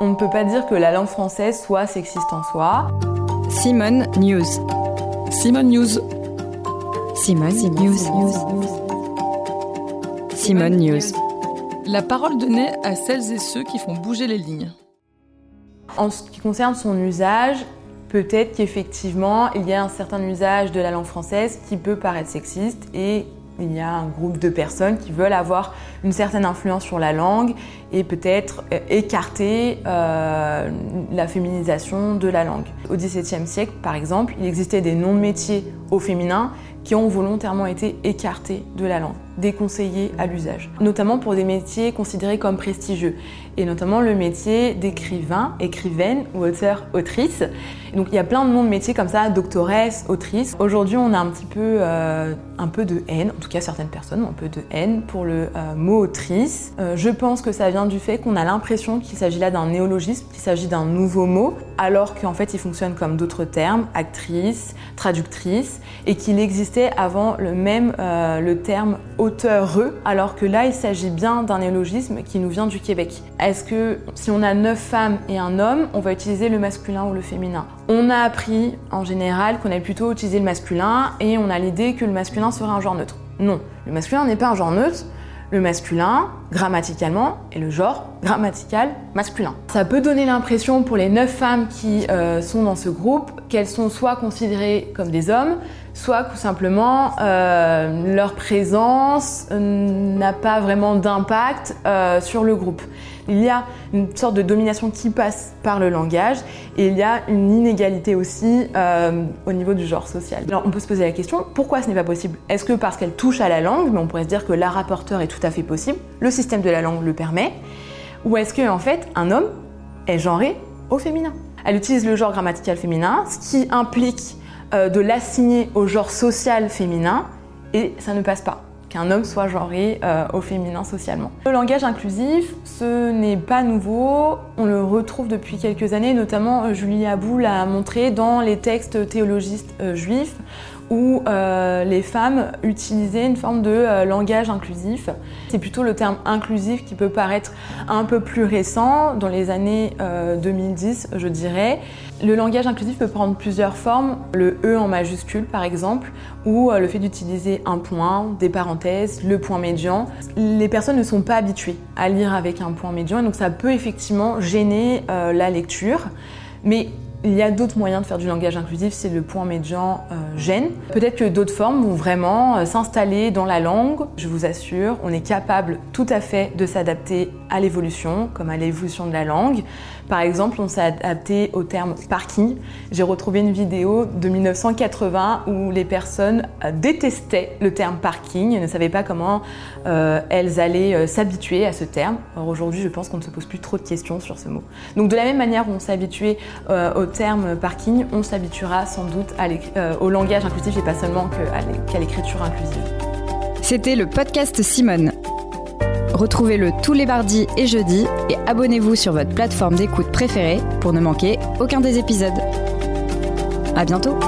On ne peut pas dire que la langue française soit sexiste en soi. Simone News. Simone News. Simone, News. Simone News. La parole donnée à celles et ceux qui font bouger les lignes. En ce qui concerne son usage, peut-être qu'effectivement, il y a un certain usage de la langue française qui peut paraître sexiste et il y a un groupe de personnes qui veulent avoir une certaine influence sur la langue et peut-être euh, écarter euh, la féminisation de la langue. Au XVIIe siècle, par exemple, il existait des noms de métiers au féminin qui ont volontairement été écartés de la langue, déconseillés à l'usage, notamment pour des métiers considérés comme prestigieux, et notamment le métier d'écrivain, écrivaine ou auteur, autrice. donc il y a plein de noms de métiers comme ça, doctoresse, autrice. Aujourd'hui, on a un petit peu, euh, un peu de haine, en tout cas certaines personnes ont un peu de haine pour le euh, mot autrice. Euh, je pense que ça vient du fait qu'on a l'impression qu'il s'agit là d'un néologisme, qu'il s'agit d'un nouveau mot, alors qu'en fait il fonctionne comme d'autres termes, actrice, traductrice, et qu'il existait avant le même euh, le terme auteureux, alors que là il s'agit bien d'un néologisme qui nous vient du Québec. Est-ce que si on a neuf femmes et un homme, on va utiliser le masculin ou le féminin? On a appris en général qu'on allait plutôt utiliser le masculin et on a l'idée que le masculin serait un genre neutre. Non, le masculin n'est pas un genre neutre, le masculin, grammaticalement, et le genre grammatical masculin. Ça peut donner l'impression pour les neuf femmes qui euh, sont dans ce groupe qu'elles sont soit considérées comme des hommes, soit tout simplement euh, leur présence euh, n'a pas vraiment d'impact sur le groupe. Il y a une sorte de domination qui passe par le langage et il y a une inégalité aussi au niveau du genre social. Alors on peut se poser la question, pourquoi ce n'est pas possible? Est-ce que parce qu'elle touche à la langue, mais on pourrait se dire que la rapporteur est tout à fait possible, le système de la langue le permet, ou est-ce que en fait un homme est genré au féminin? Elle utilise le genre grammatical féminin, ce qui implique euh, de l'assigner au genre social féminin, et ça ne passe pas qu'un homme soit genré euh, au féminin socialement. Le langage inclusif, ce n'est pas nouveau, on le retrouve depuis quelques années, notamment euh, Julie Abou l'a montré dans les textes théologistes juifs où euh, les femmes utilisaient une forme de euh, langage inclusif. C'est plutôt le terme inclusif qui peut paraître un peu plus récent, dans les années 2010 euh, je dirais. Le langage inclusif peut prendre plusieurs formes, le E en majuscule par exemple, ou le fait d'utiliser un point, des parenthèses, le point médian. Les personnes ne sont pas habituées à lire avec un point médian, donc ça peut effectivement gêner la lecture. Mais il y a d'autres moyens de faire du langage inclusif, c'est le point médian euh, gêne. Peut-être que d'autres formes vont vraiment euh, s'installer dans la langue. Je vous assure, on est capable tout à fait de s'adapter à l'évolution, comme à l'évolution de la langue. Par exemple, on s'est adapté au terme parking. J'ai retrouvé une vidéo de 1980 où les personnes euh, détestaient le terme parking, et ne savaient pas comment elles allaient s'habituer à ce terme. Aujourd'hui, je pense qu'on ne se pose plus trop de questions sur ce mot. Donc de la même manière on s'est parking, on s'habituera sans doute au langage inclusif et pas seulement qu'à l'écriture inclusive. C'était le podcast Simone. Retrouvez-le tous les mardis et jeudis et abonnez-vous sur votre plateforme d'écoute préférée pour ne manquer aucun des épisodes. À bientôt!